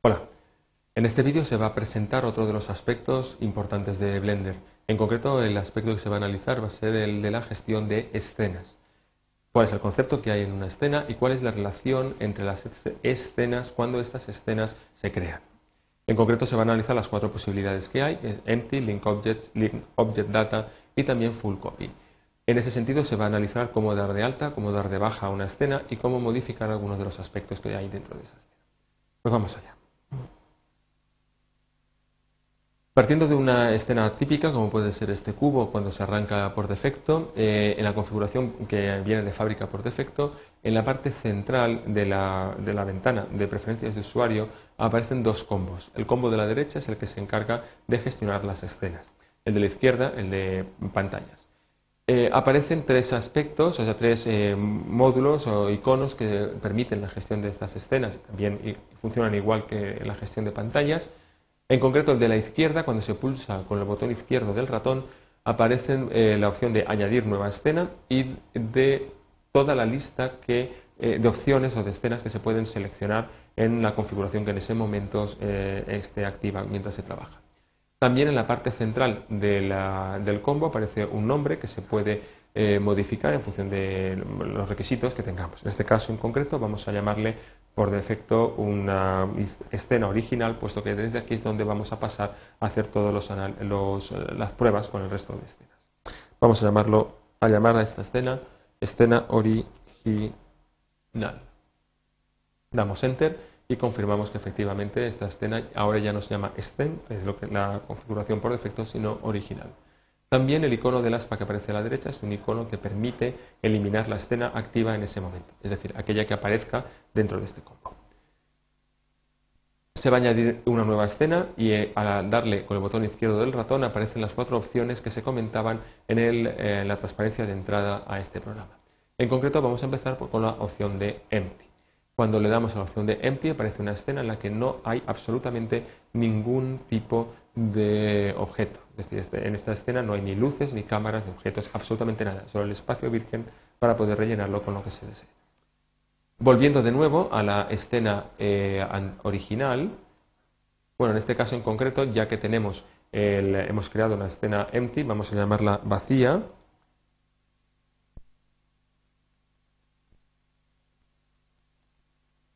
Hola, en este vídeo se va a presentar otro de los aspectos importantes de Blender. En concreto, el aspecto que se va a analizar va a ser el de la gestión de escenas. ¿Cuál es el concepto que hay en una escena y cuál es la relación entre las escenas cuando estas escenas se crean? En concreto, se van a analizar las cuatro posibilidades que hay, Empty, Link Objects, Link Object Data y también Full Copy. En ese sentido, se va a analizar cómo dar de alta, cómo dar de baja a una escena y cómo modificar algunos de los aspectos que hay dentro de esa escena. Pues vamos allá. Partiendo de una escena típica, como puede ser este cubo cuando se arranca por defecto, eh, en la configuración que viene de fábrica por defecto, en la parte central de la, ventana de preferencias de usuario aparecen dos combos. El combo de la derecha es el que se encarga de gestionar las escenas, el de la izquierda el de pantallas. Eh, aparecen tres aspectos, o sea, tres eh, módulos o iconos que permiten la gestión de estas escenas, también funcionan igual que la gestión de pantallas. En concreto, el de la izquierda, cuando se pulsa con el botón izquierdo del ratón, aparece eh, la opción de añadir nueva escena y de toda la lista de opciones o de escenas que se pueden seleccionar en la configuración que en ese momento esté activa mientras se trabaja. También en la parte central del combo aparece un nombre que se puede eh, modificar en función de los requisitos que tengamos. En este caso en concreto vamos a llamarle por defecto una escena original, puesto que desde aquí es donde vamos a pasar a hacer todas las pruebas con el resto de escenas. Vamos a llamarlo a llamar a esta escena escena original. Damos enter y confirmamos que efectivamente esta escena ahora ya no se llama que es lo que la configuración por defecto, sino original. También el icono del aspa que aparece a la derecha es un icono que permite eliminar la escena activa en ese momento, es decir, aquella que aparezca dentro de este combo. Se va a añadir una nueva escena y eh, al darle con el botón izquierdo del ratón aparecen las cuatro opciones que se comentaban en, eh, la transparencia de entrada a este programa. En concreto vamos a empezar con la opción de Empty. Cuando le damos a la opción de Empty aparece una escena en la que no hay absolutamente ningún tipo de objeto. Es decir, este, en esta escena no hay ni luces, ni cámaras, ni objetos, absolutamente nada. Solo el espacio virgen para poder rellenarlo con lo que se desee. Volviendo de nuevo a la escena eh, original, bueno, en este caso en concreto, ya que tenemos hemos creado una escena empty, vamos a llamarla vacía.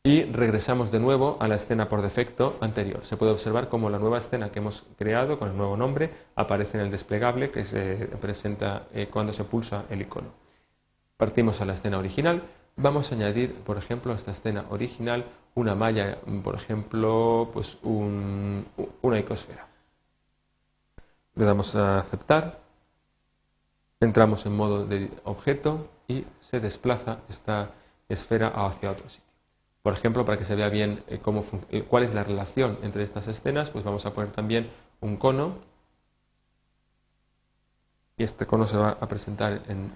Y regresamos de nuevo a la escena por defecto anterior. Se puede observar cómo la nueva escena que hemos creado con el nuevo nombre aparece en el desplegable que se presenta eh, cuando se pulsa el icono. Partimos a la escena original. Vamos a añadir, por ejemplo, a esta escena original una malla, por ejemplo, pues una icosfera. Le damos a aceptar. Entramos en modo de objeto y se desplaza esta esfera hacia otro sitio. Por ejemplo, para que se vea bien eh, cómo eh, cuál es la relación entre estas escenas, pues vamos a poner también un cono y este cono se va a presentar en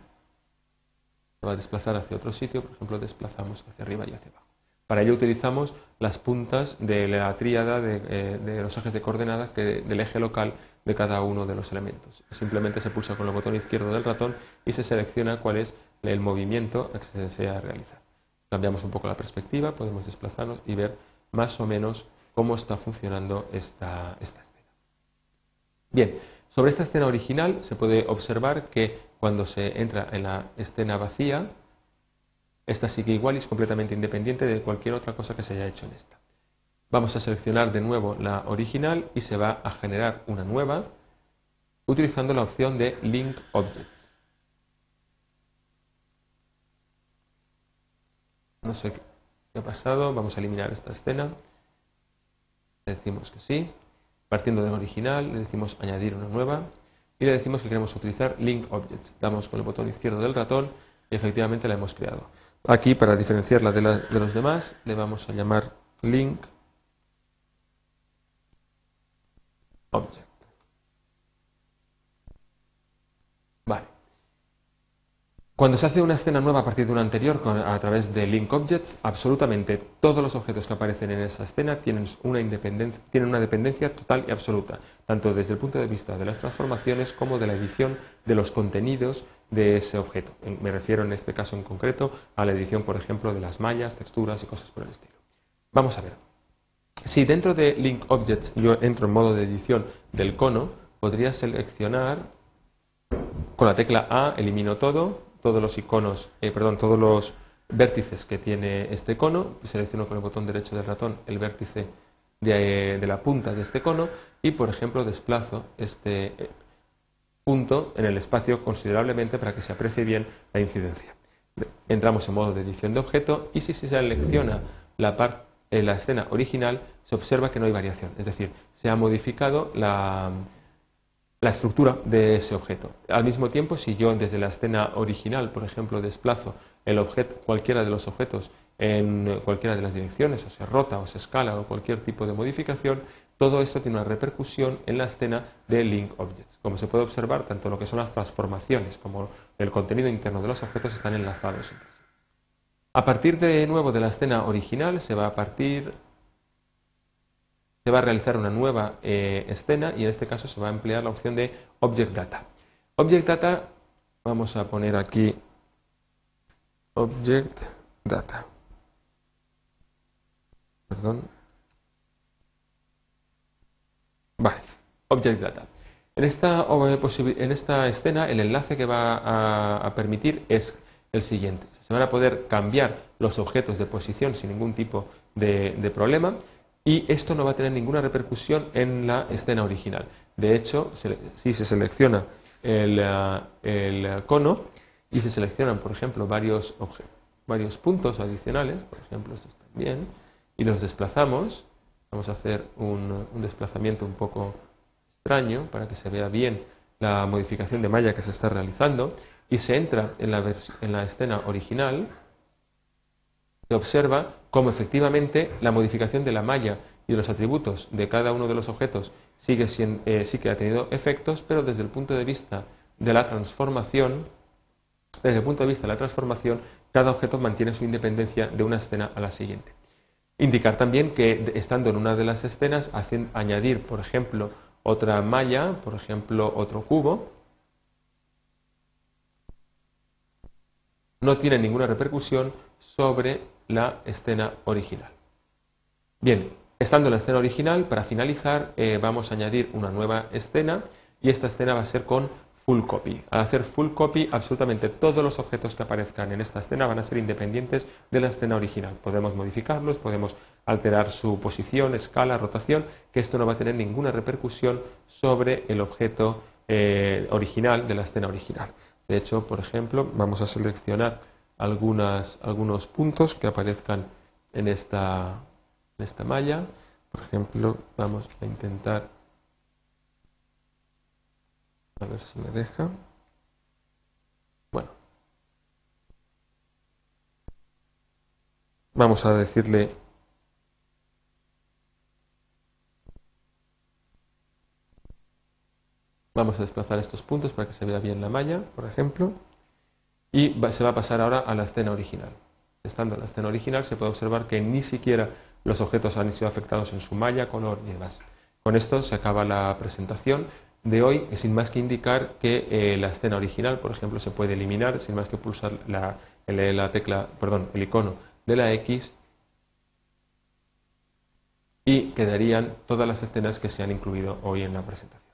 se va a desplazar hacia otro sitio, por ejemplo, desplazamos hacia arriba y hacia abajo. Para ello utilizamos las puntas de la tríada de, eh, los ejes de coordenadas del eje local de cada uno de los elementos. Simplemente se pulsa con el botón izquierdo del ratón y se selecciona cuál es el movimiento que se desea realizar cambiamos un poco la perspectiva, podemos desplazarnos y ver más o menos cómo está funcionando esta, esta escena. Bien, sobre esta escena original se puede observar que cuando se entra en la escena vacía, esta sigue igual y es completamente independiente de cualquier otra cosa que se haya hecho en esta. Vamos a seleccionar de nuevo la original y se va a generar una nueva utilizando la opción de Link Object. No sé qué ha pasado. Vamos a eliminar esta escena. Le decimos que sí. Partiendo del original, le decimos añadir una nueva. Y le decimos que queremos utilizar Link Objects. Damos con el botón izquierdo del ratón y efectivamente la hemos creado. Aquí, para diferenciarla de, de los demás, le vamos a llamar Link Object. Cuando se hace una escena nueva a partir de una anterior a través de Link Objects, absolutamente todos los objetos que aparecen en esa escena tienen una, independencia, tienen una dependencia total y absoluta, tanto desde el punto de vista de las transformaciones como de la edición de los contenidos de ese objeto. Me refiero en este caso en concreto a la edición, por ejemplo, de las mallas, texturas y cosas por el estilo. Vamos a ver. Si dentro de Link Objects yo entro en modo de edición del cono, podría seleccionar con la tecla A, elimino todo, todos los iconos, eh, perdón, todos los vértices que tiene este cono, selecciono con el botón derecho del ratón el vértice de, de la punta de este cono y, por ejemplo, desplazo este eh, punto en el espacio considerablemente para que se aprecie bien la incidencia. Entramos en modo de edición de objeto y si se selecciona la, eh, la escena original, se observa que no hay variación, es decir, se ha modificado la, la estructura de ese objeto. Al mismo tiempo, si yo desde la escena original, por ejemplo, desplazo el objeto, cualquiera de los objetos en cualquiera de las direcciones, o se rota o se escala o cualquier tipo de modificación, todo esto tiene una repercusión en la escena de Link Objects. Como se puede observar, tanto lo que son las transformaciones como el contenido interno de los objetos están enlazados entre sí. A partir de nuevo de la escena original se va a partir se va a realizar una nueva eh, escena y en este caso se va a emplear la opción de Object Data. Object Data, vamos a poner aquí Object Data. Perdón. Vale, Object Data. En esta, en esta escena el enlace que va a, permitir es el siguiente. Se van a poder cambiar los objetos de posición sin ningún tipo de, problema y esto no va a tener ninguna repercusión en la escena original. De hecho, si se selecciona el, el, cono y se seleccionan, por ejemplo, varios, varios puntos adicionales, por ejemplo, estos también, y los desplazamos, Vamos a hacer un, desplazamiento un poco extraño para que se vea bien la modificación de malla que se está realizando y se entra en la, en la escena original, se observa cómo efectivamente la modificación de la malla y de los atributos de cada uno de los objetos sigue eh, sí que ha tenido efectos, pero desde el punto de vista de la transformación, desde el punto de vista de la transformación, cada objeto mantiene su independencia de una escena a la siguiente. Indicar también que estando en una de las escenas, hacen añadir, por ejemplo, otra malla, por ejemplo, otro cubo, no tiene ninguna repercusión sobre la escena original. Bien, estando en la escena original, para finalizar, eh, vamos a añadir una nueva escena y esta escena va a ser con full copy. Al hacer full copy, absolutamente todos los objetos que aparezcan en esta escena van a ser independientes de la escena original. Podemos modificarlos, podemos alterar su posición, escala, rotación, que esto no va a tener ninguna repercusión sobre el objeto eh, original de la escena original. De hecho, por ejemplo, vamos a seleccionar algunos puntos que aparezcan en esta, en esta malla. Por ejemplo, vamos a intentar a ver si me deja. Bueno. Vamos a decirle Vamos a desplazar estos puntos para que se vea bien la malla, por ejemplo. Y se va a pasar ahora a la escena original. Estando en la escena original se puede observar que ni siquiera los objetos han sido afectados en su malla, color y demás. Con esto se acaba la presentación de hoy, sin más que indicar que eh, la escena original, por ejemplo, se puede eliminar sin más que pulsar la, la tecla, perdón, el icono de la X y quedarían todas las escenas que se han incluido hoy en la presentación.